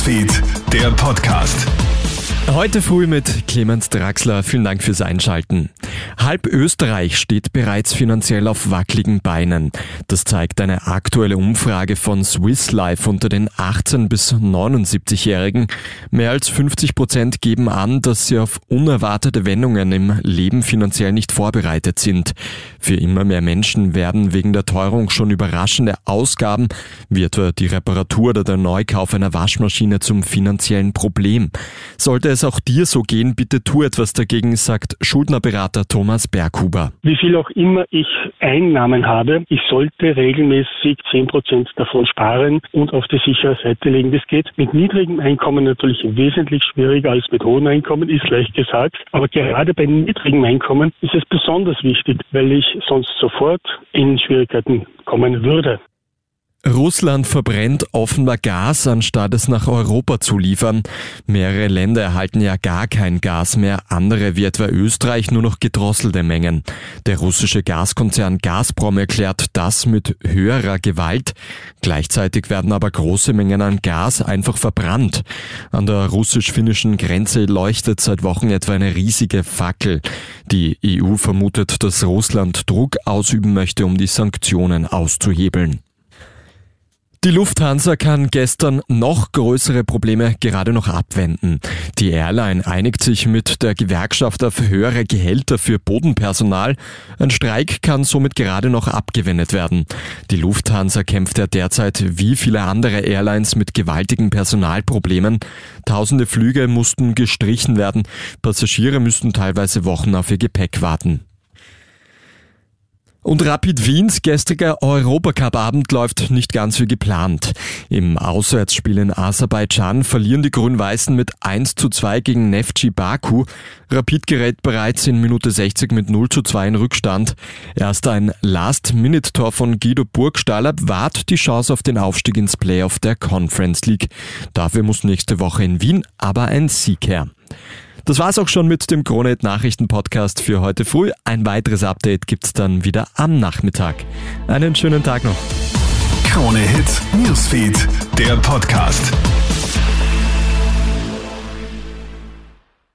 Newsfeed, der Podcast. Heute früh mit Clemens Draxler. Vielen Dank fürs Einschalten. Halb Österreich steht bereits finanziell auf wackeligen Beinen. Das zeigt eine aktuelle Umfrage von Swiss Life unter den 18 bis 79-Jährigen. Mehr als 50 Prozent geben an, dass sie auf unerwartete Wendungen im Leben finanziell nicht vorbereitet sind. Für immer mehr Menschen werden wegen der Teuerung schon überraschende Ausgaben, wie etwa die Reparatur oder der Neukauf einer Waschmaschine zum finanziellen Problem. Sollte es auch dir so gehen, bitte tu etwas dagegen, sagt Schuldnerberater Thomas Berghuber. Wie viel auch immer ich Einnahmen habe, ich sollte regelmäßig 10 Prozent davon sparen und auf die sichere Seite legen. Das geht mit niedrigem Einkommen natürlich wesentlich schwieriger als mit hohem Einkommen, ist leicht gesagt. Aber gerade bei niedrigem Einkommen ist es besonders wichtig, weil ich sonst sofort in Schwierigkeiten kommen würde. Russland verbrennt offenbar Gas, anstatt es nach Europa zu liefern. Mehrere Länder erhalten ja gar kein Gas mehr, andere wie etwa Österreich nur noch gedrosselte Mengen. Der russische Gaskonzern Gazprom erklärt das mit höherer Gewalt. Gleichzeitig werden aber große Mengen an Gas einfach verbrannt. An der russisch-finnischen Grenze leuchtet seit Wochen etwa eine riesige Fackel. Die EU vermutet, dass Russland Druck ausüben möchte, um die Sanktionen auszuhebeln. Die Lufthansa kann gestern noch größere Probleme gerade noch abwenden. Die Airline einigt sich mit der Gewerkschaft auf höhere Gehälter für Bodenpersonal. Ein Streik kann somit gerade noch abgewendet werden. Die Lufthansa kämpft ja derzeit wie viele andere Airlines mit gewaltigen Personalproblemen. Tausende Flüge mussten gestrichen werden. Passagiere müssten teilweise Wochen auf ihr Gepäck warten. Und Rapid Wiens gestriger Europacup-Abend läuft nicht ganz wie geplant. Im Auswärtsspiel in Aserbaidschan verlieren die Grün-Weißen mit 1 zu 2 gegen Neftchi Baku. Rapid gerät bereits in Minute 60 mit 0 zu 2 in Rückstand. Erst ein Last-Minute-Tor von Guido Burgstaller wahrt die Chance auf den Aufstieg ins Playoff der Conference League. Dafür muss nächste Woche in Wien aber ein Sieg her. Das war's auch schon mit dem Kronet Nachrichten Podcast für heute früh. Ein weiteres Update gibt's dann wieder am Nachmittag. Einen schönen Tag noch. Krone Hits, Newsfeed, der Podcast.